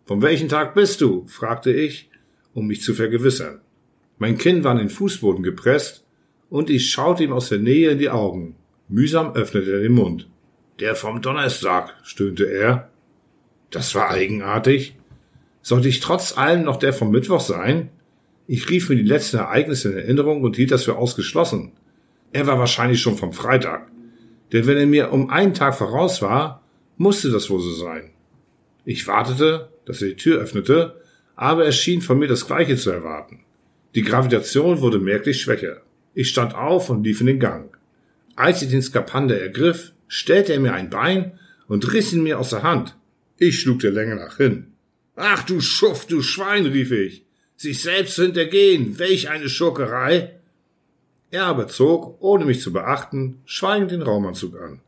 Von welchem Tag bist du? fragte ich, um mich zu vergewissern. Mein Kinn war in den Fußboden gepresst und ich schaute ihm aus der Nähe in die Augen. Mühsam öffnete er den Mund. Der vom Donnerstag, stöhnte er. Das war eigenartig. Sollte ich trotz allem noch der vom Mittwoch sein? Ich rief mir die letzten Ereignisse in Erinnerung und hielt das für ausgeschlossen. Er war wahrscheinlich schon vom Freitag. Denn wenn er mir um einen Tag voraus war, musste das wohl so sein. Ich wartete, dass er die Tür öffnete, aber er schien von mir das Gleiche zu erwarten. Die Gravitation wurde merklich schwächer. Ich stand auf und lief in den Gang. Als ich den Skapander ergriff, stellte er mir ein Bein und riss ihn mir aus der Hand. Ich schlug der Länge nach hin. Ach du Schuft, du Schwein, rief ich sich selbst zu hintergehen, welch eine Schurkerei! Er aber zog, ohne mich zu beachten, schweigend den Raumanzug an.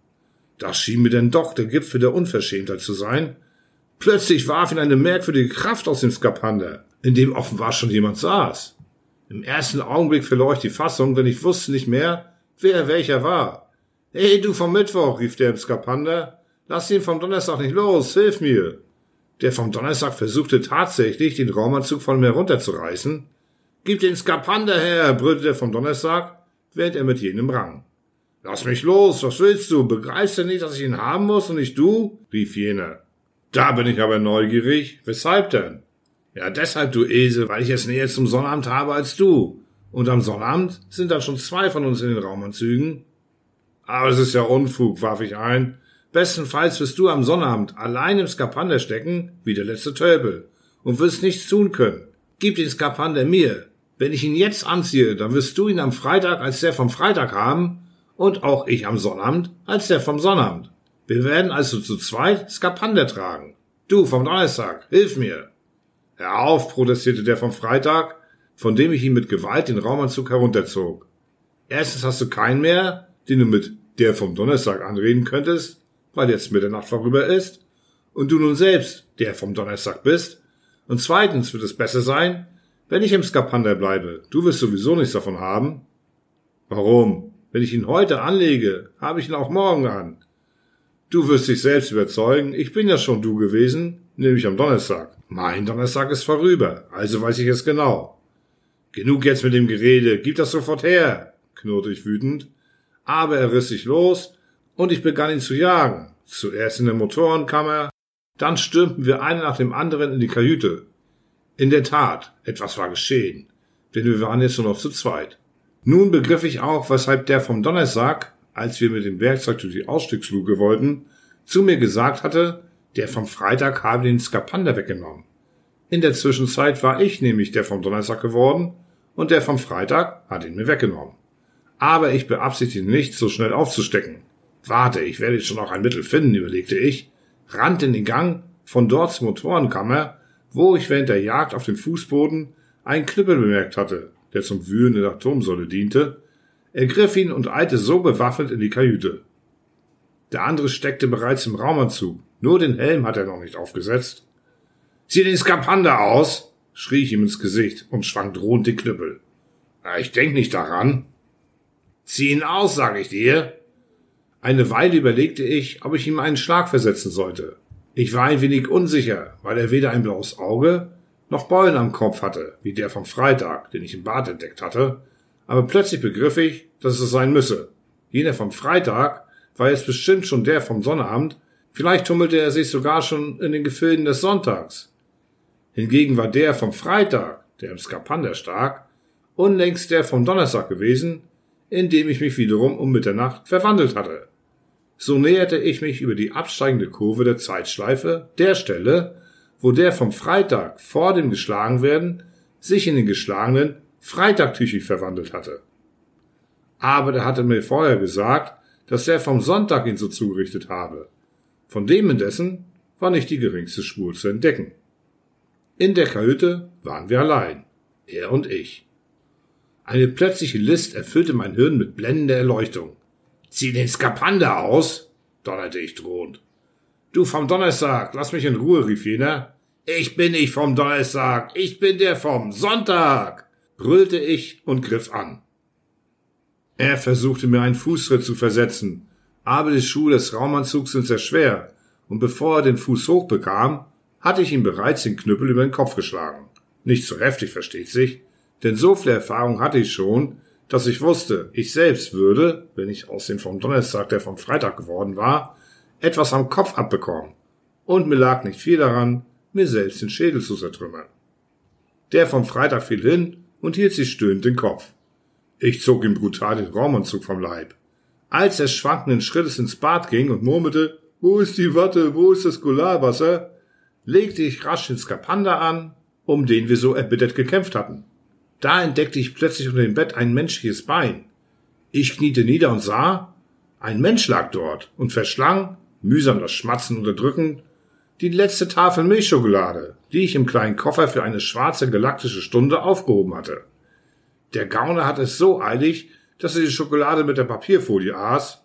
Das schien mir denn doch der Gipfel der Unverschämtheit zu sein. Plötzlich warf ihn eine merkwürdige Kraft aus dem Skapander, in dem offenbar schon jemand saß. Im ersten Augenblick verlor ich die Fassung, denn ich wusste nicht mehr, wer welcher war. Hey, du vom Mittwoch, rief der im Skapander, lass ihn vom Donnerstag nicht los, hilf mir. Der vom Donnerstag versuchte tatsächlich, den Raumanzug von mir runterzureißen. Gib den Skapander her, brüllte der vom Donnerstag, während er mit jenem rang. Lass mich los, was willst du? Begreifst du nicht, dass ich ihn haben muss und nicht du? rief jener. Da bin ich aber neugierig. Weshalb denn? Ja, deshalb, du Esel, weil ich es näher zum Sonnabend habe als du. Und am Sonnabend sind dann schon zwei von uns in den Raumanzügen. Aber es ist ja Unfug, warf ich ein. Bestenfalls wirst du am Sonnabend allein im Skapander stecken, wie der letzte Tölpel, und wirst nichts tun können. Gib den Skapander mir. Wenn ich ihn jetzt anziehe, dann wirst du ihn am Freitag als der vom Freitag haben und auch ich am Sonnabend als der vom Sonnabend. Wir werden also zu zweit Skapander tragen. Du vom Donnerstag, hilf mir. Hör auf, protestierte der vom Freitag, von dem ich ihn mit Gewalt den Raumanzug herunterzog. Erstens hast du keinen mehr, den du mit der vom Donnerstag anreden könntest weil jetzt Mitternacht vorüber ist und du nun selbst der vom Donnerstag bist. Und zweitens wird es besser sein, wenn ich im Skapander bleibe. Du wirst sowieso nichts davon haben. Warum? Wenn ich ihn heute anlege, habe ich ihn auch morgen an. Du wirst dich selbst überzeugen, ich bin ja schon du gewesen, nämlich am Donnerstag. Mein Donnerstag ist vorüber, also weiß ich es genau. Genug jetzt mit dem Gerede, gib das sofort her, knurrte ich wütend. Aber er riss sich los und ich begann ihn zu jagen. Zuerst in der Motorenkammer, dann stürmten wir einer nach dem anderen in die Kajüte. In der Tat, etwas war geschehen, denn wir waren jetzt nur noch zu zweit. Nun begriff ich auch, weshalb der vom Donnerstag, als wir mit dem Werkzeug durch die Ausstiegsluke wollten, zu mir gesagt hatte, der vom Freitag habe den Skapander weggenommen. In der Zwischenzeit war ich nämlich der vom Donnerstag geworden und der vom Freitag hat ihn mir weggenommen. Aber ich beabsichtigte nicht, so schnell aufzustecken. Warte, ich werde schon noch ein Mittel finden, überlegte ich, rannte in den Gang, von dort zur Motorenkammer, wo ich während der Jagd auf dem Fußboden einen Knüppel bemerkt hatte, der zum Wühlen der Atomsäule diente, ergriff ihn und eilte so bewaffnet in die Kajüte. Der andere steckte bereits im Raumanzug, nur den Helm hat er noch nicht aufgesetzt. Zieh den Skapander aus, schrie ich ihm ins Gesicht und schwang drohend den Knüppel. Na, ich denk nicht daran. Zieh ihn aus, sag ich dir. Eine Weile überlegte ich, ob ich ihm einen Schlag versetzen sollte. Ich war ein wenig unsicher, weil er weder ein blaues Auge noch Beulen am Kopf hatte, wie der vom Freitag, den ich im Bad entdeckt hatte, aber plötzlich begriff ich, dass es sein müsse. Jener vom Freitag war jetzt bestimmt schon der vom Sonnabend, vielleicht tummelte er sich sogar schon in den Gefilden des Sonntags. Hingegen war der vom Freitag, der im Skapander stak, unlängst der vom Donnerstag gewesen, in dem ich mich wiederum um Mitternacht verwandelt hatte. So näherte ich mich über die absteigende Kurve der Zeitschleife der Stelle, wo der vom Freitag vor dem Geschlagenwerden sich in den geschlagenen Freitag tüchig verwandelt hatte. Aber der hatte mir vorher gesagt, dass der vom Sonntag ihn so zugerichtet habe. Von dem indessen war nicht die geringste Spur zu entdecken. In der Kajüte waren wir allein, er und ich. Eine plötzliche List erfüllte mein Hirn mit blendender Erleuchtung. Zieh den Skapander aus, donnerte ich drohend. Du vom Donnerstag, lass mich in Ruhe, rief jener. Ich bin nicht vom Donnerstag, ich bin der vom Sonntag, brüllte ich und griff an. Er versuchte mir einen Fußtritt zu versetzen, aber die Schuhe des Raumanzugs sind sehr schwer, und bevor er den Fuß hochbekam, hatte ich ihm bereits den Knüppel über den Kopf geschlagen. Nicht so heftig, versteht sich, denn so viel Erfahrung hatte ich schon, dass ich wusste, ich selbst würde, wenn ich aus dem vom Donnerstag, der vom Freitag geworden war, etwas am Kopf abbekommen. Und mir lag nicht viel daran, mir selbst den Schädel zu zertrümmern. Der vom Freitag fiel hin und hielt sich stöhnend den Kopf. Ich zog ihm brutal den Raumanzug vom Leib. Als er schwankenden Schrittes ins Bad ging und murmelte, wo ist die Watte, wo ist das Gularwasser, legte ich rasch den Skapander an, um den wir so erbittert gekämpft hatten. Da entdeckte ich plötzlich unter dem Bett ein menschliches Bein. Ich kniete nieder und sah, ein Mensch lag dort und verschlang, mühsam das Schmatzen unterdrückend, die letzte Tafel Milchschokolade, die ich im kleinen Koffer für eine schwarze galaktische Stunde aufgehoben hatte. Der Gauner hat es so eilig, dass er die Schokolade mit der Papierfolie aß.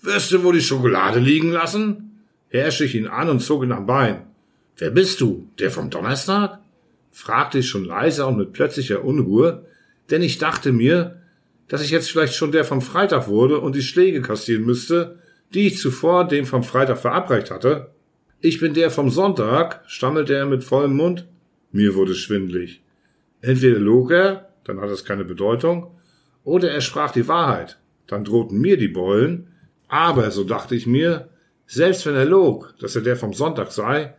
Wirst du wohl die Schokolade liegen lassen? herrschte ich ihn an und zog ihn am Bein. Wer bist du? Der vom Donnerstag? Fragte ich schon leiser und mit plötzlicher Unruhe, denn ich dachte mir, dass ich jetzt vielleicht schon der vom Freitag wurde und die Schläge kassieren müsste, die ich zuvor dem vom Freitag verabreicht hatte. Ich bin der vom Sonntag, stammelte er mit vollem Mund. Mir wurde schwindlig. Entweder log er, dann hat es keine Bedeutung, oder er sprach die Wahrheit, dann drohten mir die Beulen, aber, so dachte ich mir, selbst wenn er log, dass er der vom Sonntag sei,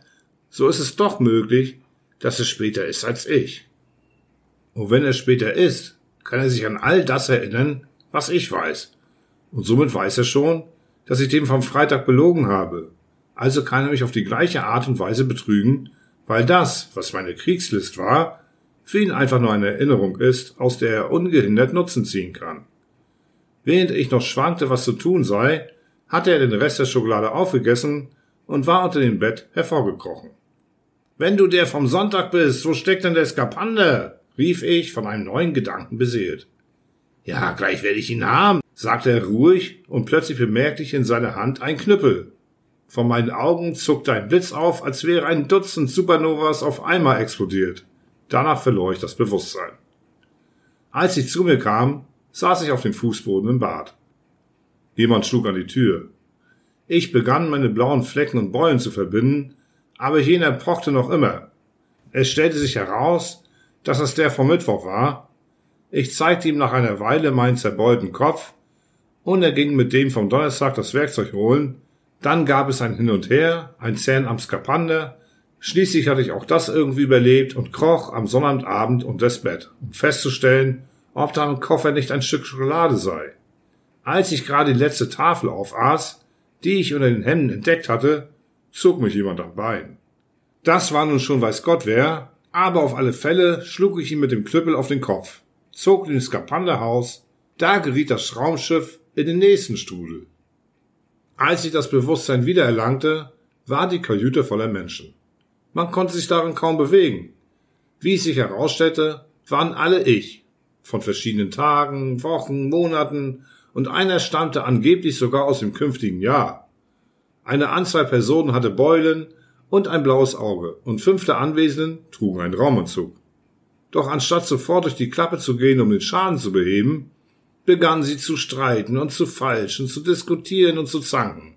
so ist es doch möglich, dass es später ist als ich. Und wenn er später ist, kann er sich an all das erinnern, was ich weiß. Und somit weiß er schon, dass ich dem vom Freitag belogen habe. Also kann er mich auf die gleiche Art und Weise betrügen, weil das, was meine Kriegslist war, für ihn einfach nur eine Erinnerung ist, aus der er ungehindert Nutzen ziehen kann. Während ich noch schwankte, was zu tun sei, hatte er den Rest der Schokolade aufgegessen und war unter dem Bett hervorgekrochen. Wenn du der vom Sonntag bist, wo steckt denn der Skapander? rief ich, von einem neuen Gedanken beseelt. Ja, gleich werde ich ihn haben, sagte er ruhig, und plötzlich bemerkte ich in seiner Hand ein Knüppel. Vor meinen Augen zuckte ein Blitz auf, als wäre ein Dutzend Supernovas auf einmal explodiert. Danach verlor ich das Bewusstsein. Als ich zu mir kam, saß ich auf dem Fußboden im Bad. Jemand schlug an die Tür. Ich begann, meine blauen Flecken und Beulen zu verbinden, aber jener pochte noch immer. Es stellte sich heraus, dass es der vom Mittwoch war. Ich zeigte ihm nach einer Weile meinen zerbeulten Kopf, und er ging mit dem vom Donnerstag das Werkzeug holen. Dann gab es ein Hin und Her, ein Zähn am Skapander. Schließlich hatte ich auch das irgendwie überlebt und kroch am Sonnabendabend unter das Bett, um festzustellen, ob da im Koffer nicht ein Stück Schokolade sei. Als ich gerade die letzte Tafel aufaß, die ich unter den Händen entdeckt hatte, zog mich jemand am Bein. Das war nun schon weiß Gott wer, Aber auf alle Fälle schlug ich ihn mit dem Knüppel auf den Kopf, zog ihn ins Skapanderhaus, da geriet das Raumschiff in den nächsten Strudel. Als ich das Bewusstsein wiedererlangte, war die Kajüte voller Menschen. Man konnte sich darin kaum bewegen. Wie es sich herausstellte, waren alle ich, von verschiedenen Tagen, Wochen, Monaten, und einer stammte angeblich sogar aus dem künftigen Jahr. Eine Anzahl Personen hatte Beulen und ein blaues Auge, und fünf der Anwesenden trugen einen Raumanzug. Doch anstatt sofort durch die Klappe zu gehen, um den Schaden zu beheben, begannen sie zu streiten und zu falschen, zu diskutieren und zu zanken.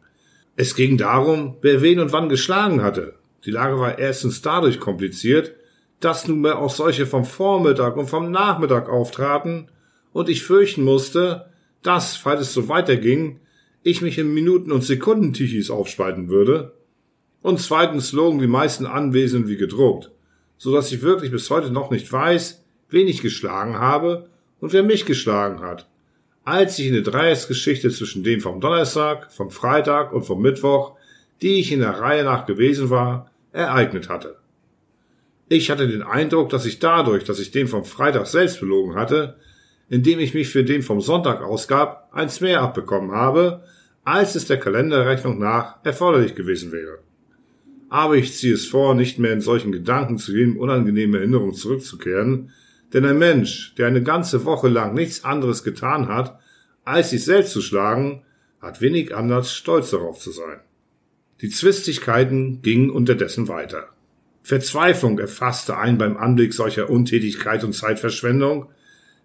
Es ging darum, wer wen und wann geschlagen hatte. Die Lage war erstens dadurch kompliziert, dass nunmehr auch solche vom Vormittag und vom Nachmittag auftraten und ich fürchten musste, dass, falls es so weiterging, ich mich in Minuten- und Sekundentichis aufspalten würde. Und zweitens logen die meisten Anwesenden wie gedruckt, so dass ich wirklich bis heute noch nicht weiß, wen ich geschlagen habe und wer mich geschlagen hat als sich eine Dreiecksgeschichte zwischen dem vom Donnerstag, vom Freitag und vom Mittwoch, die ich in der Reihe nach gewesen war, ereignet hatte. Ich hatte den Eindruck, dass ich dadurch, dass ich den vom Freitag selbst belogen hatte, indem ich mich für den vom Sonntag ausgab, eins mehr abbekommen habe, als es der Kalenderrechnung nach erforderlich gewesen wäre. Aber ich ziehe es vor, nicht mehr in solchen Gedanken zu jedem unangenehmen Erinnerung zurückzukehren, denn ein Mensch, der eine ganze Woche lang nichts anderes getan hat, als sich selbst zu schlagen, hat wenig anders stolz darauf zu sein. Die Zwistigkeiten gingen unterdessen weiter. Verzweiflung erfasste einen beim Anblick solcher Untätigkeit und Zeitverschwendung,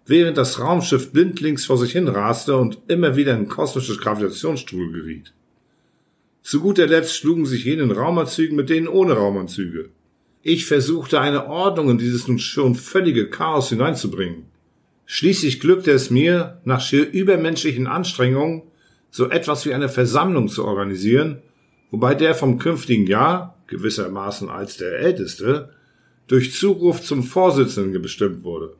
während das Raumschiff blindlings vor sich hin raste und immer wieder in kosmisches Gravitationsstuhl geriet. Zu guter Letzt schlugen sich jenen Raumanzügen mit denen ohne Raumanzüge. Ich versuchte eine Ordnung in dieses nun schon völlige Chaos hineinzubringen. Schließlich glückte es mir, nach schier übermenschlichen Anstrengungen, so etwas wie eine Versammlung zu organisieren, wobei der vom künftigen Jahr, gewissermaßen als der Älteste, durch Zuruf zum Vorsitzenden bestimmt wurde.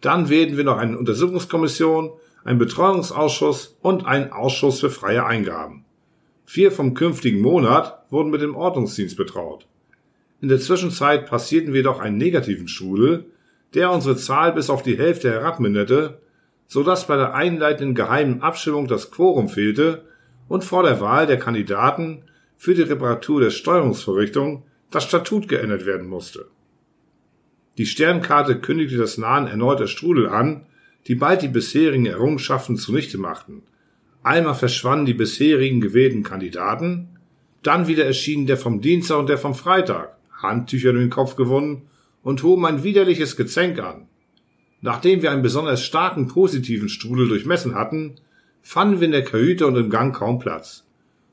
Dann wählten wir noch eine Untersuchungskommission, einen Betreuungsausschuss und einen Ausschuss für freie Eingaben. Vier vom künftigen Monat wurden mit dem Ordnungsdienst betraut. In der Zwischenzeit passierten wir doch einen negativen Strudel, der unsere Zahl bis auf die Hälfte herabminderte, so dass bei der einleitenden geheimen Abstimmung das Quorum fehlte und vor der Wahl der Kandidaten für die Reparatur der Steuerungsvorrichtung das Statut geändert werden musste. Die Sternkarte kündigte das Nahen erneuter Strudel an, die bald die bisherigen Errungenschaften zunichte machten. Einmal verschwanden die bisherigen gewählten Kandidaten, dann wieder erschienen der vom Dienstag und der vom Freitag. Handtücher in den Kopf gewonnen und hoben ein widerliches Gezänk an. Nachdem wir einen besonders starken positiven Strudel durchmessen hatten, fanden wir in der Kajüte und im Gang kaum Platz.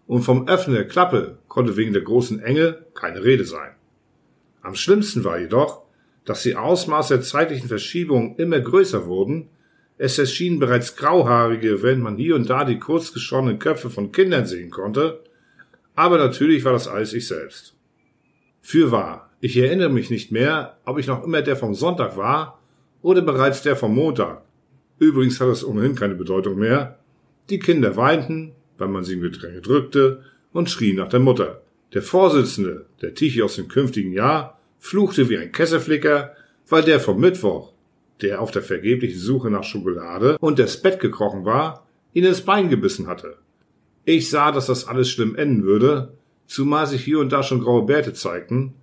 Und vom Öffnen der Klappe konnte wegen der großen Enge keine Rede sein. Am schlimmsten war jedoch, dass die Ausmaße der zeitlichen Verschiebung immer größer wurden. Es erschienen bereits grauhaarige, wenn man hier und da die kurzgeschorenen Köpfe von Kindern sehen konnte. Aber natürlich war das alles ich selbst. Fürwahr, ich erinnere mich nicht mehr, ob ich noch immer der vom Sonntag war oder bereits der vom Montag. Übrigens hat es ohnehin keine Bedeutung mehr. Die Kinder weinten, weil man sie in Gedränge drückte, und schrien nach der Mutter. Der Vorsitzende, der Tichy aus dem künftigen Jahr, fluchte wie ein Kesselflicker, weil der vom Mittwoch, der auf der vergeblichen Suche nach Schokolade und das Bett gekrochen war, ihn ins Bein gebissen hatte. Ich sah, dass das alles schlimm enden würde, zumal sich hier und da schon graue Bärte zeigten.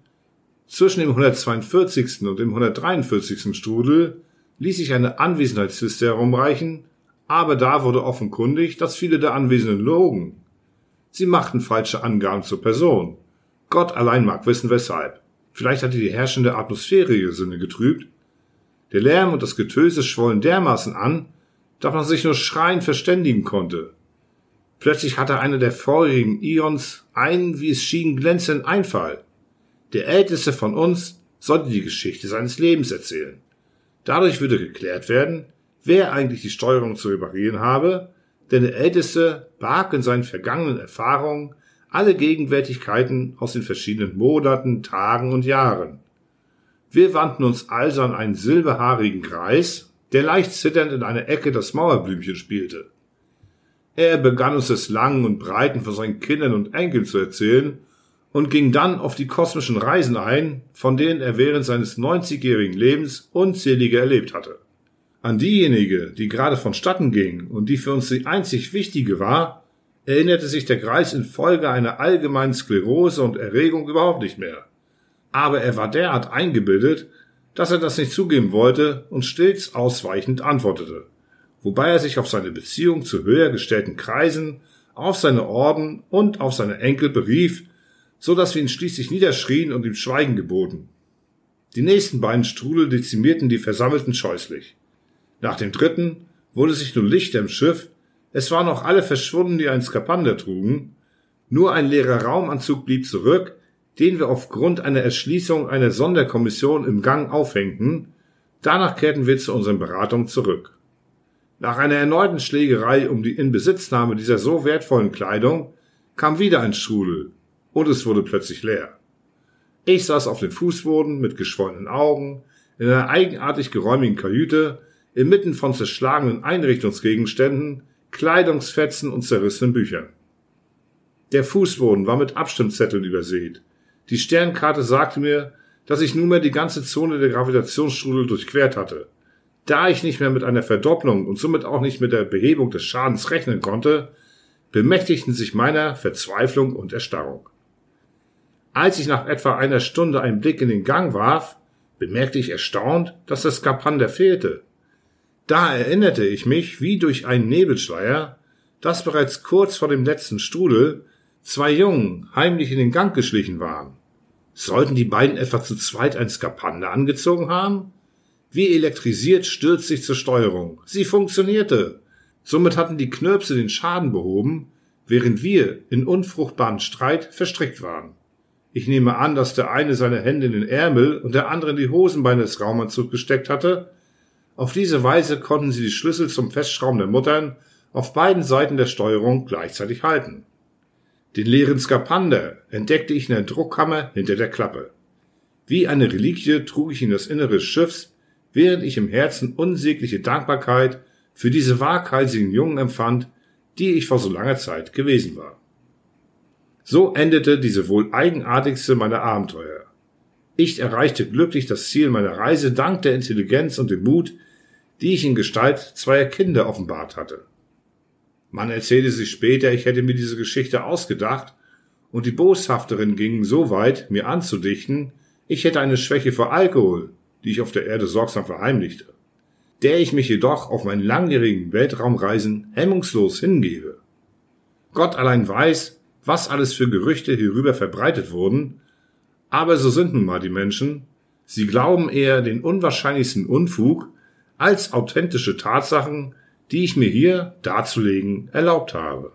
Zwischen dem 142. und dem 143. Strudel ließ sich eine Anwesenheitsliste herumreichen, aber da wurde offenkundig, dass viele der Anwesenden logen. Sie machten falsche Angaben zur Person. Gott allein mag wissen weshalb. Vielleicht hatte die herrschende Atmosphäre ihre Sinne getrübt. Der Lärm und das Getöse schwollen dermaßen an, dass man sich nur schreiend verständigen konnte. Plötzlich hatte einer der vorigen Ions einen, wie es schien, glänzenden Einfall. Der Älteste von uns sollte die Geschichte seines Lebens erzählen. Dadurch würde geklärt werden, wer eigentlich die Steuerung zu reparieren habe, denn der Älteste barg in seinen vergangenen Erfahrungen alle Gegenwärtigkeiten aus den verschiedenen Monaten, Tagen und Jahren. Wir wandten uns also an einen silberhaarigen Greis, der leicht zitternd in einer Ecke das Mauerblümchen spielte. Er begann uns des Langen und Breiten von seinen Kindern und Enkeln zu erzählen und ging dann auf die kosmischen Reisen ein, von denen er während seines 90-jährigen Lebens unzählige erlebt hatte. An diejenige, die gerade vonstatten ging und die für uns die einzig wichtige war, erinnerte sich der Greis infolge einer allgemeinen Sklerose und Erregung überhaupt nicht mehr. Aber er war derart eingebildet, dass er das nicht zugeben wollte und stets ausweichend antwortete, wobei er sich auf seine Beziehung zu höher gestellten Kreisen, auf seine Orden und auf seine Enkel berief, so dass wir ihn schließlich niederschrien und ihm Schweigen geboten. Die nächsten beiden Strudel dezimierten die Versammelten scheußlich. Nach dem dritten wurde sich nun Licht im Schiff, es waren auch alle verschwunden, die ein Skapander trugen, nur ein leerer Raumanzug blieb zurück, den wir aufgrund einer Erschließung einer Sonderkommission im Gang aufhängten, danach kehrten wir zu unseren Beratungen zurück. Nach einer erneuten Schlägerei um die Inbesitznahme dieser so wertvollen Kleidung kam wieder ein Strudel, und es wurde plötzlich leer. Ich saß auf dem Fußboden mit geschwollenen Augen in einer eigenartig geräumigen Kajüte inmitten von zerschlagenen Einrichtungsgegenständen, Kleidungsfetzen und zerrissenen Büchern. Der Fußboden war mit Abstimmzetteln übersät. Die Sternkarte sagte mir, dass ich nunmehr die ganze Zone der Gravitationsstrudel durchquert hatte. Da ich nicht mehr mit einer Verdopplung und somit auch nicht mit der Behebung des Schadens rechnen konnte, bemächtigten sich meiner Verzweiflung und Erstarrung. Als ich nach etwa einer Stunde einen Blick in den Gang warf, bemerkte ich erstaunt, dass das Skapander fehlte. Da erinnerte ich mich, wie durch einen Nebelschleier, dass bereits kurz vor dem letzten Strudel zwei Jungen heimlich in den Gang geschlichen waren. Sollten die beiden etwa zu zweit ein Skapander angezogen haben? Wie elektrisiert stürzte ich zur Steuerung. Sie funktionierte. Somit hatten die Knirpse den Schaden behoben, während wir in unfruchtbaren Streit verstrickt waren. Ich nehme an, dass der eine seine Hände in den Ärmel und der andere in die Hosenbeine des Raumanzugs gesteckt hatte. Auf diese Weise konnten sie die Schlüssel zum Festschrauben der Muttern auf beiden Seiten der Steuerung gleichzeitig halten. Den leeren Skapander entdeckte ich in der Druckkammer hinter der Klappe. Wie eine Reliquie trug ich ihn das Innere des Schiffs, während ich im Herzen unsägliche Dankbarkeit für diese waghalsigen Jungen empfand, die ich vor so langer Zeit gewesen war. So endete diese wohl eigenartigste meiner Abenteuer. Ich erreichte glücklich das Ziel meiner Reise dank der Intelligenz und dem Mut, die ich in Gestalt zweier Kinder offenbart hatte. Man erzählte sich später, ich hätte mir diese Geschichte ausgedacht, und die Boshafterin gingen so weit, mir anzudichten, ich hätte eine Schwäche vor Alkohol, die ich auf der Erde sorgsam verheimlichte, der ich mich jedoch auf meinen langjährigen Weltraumreisen hemmungslos hingebe. Gott allein weiß, was alles für Gerüchte hierüber verbreitet wurden, aber so sind nun mal die Menschen, sie glauben eher den unwahrscheinlichsten Unfug als authentische Tatsachen, die ich mir hier darzulegen erlaubt habe.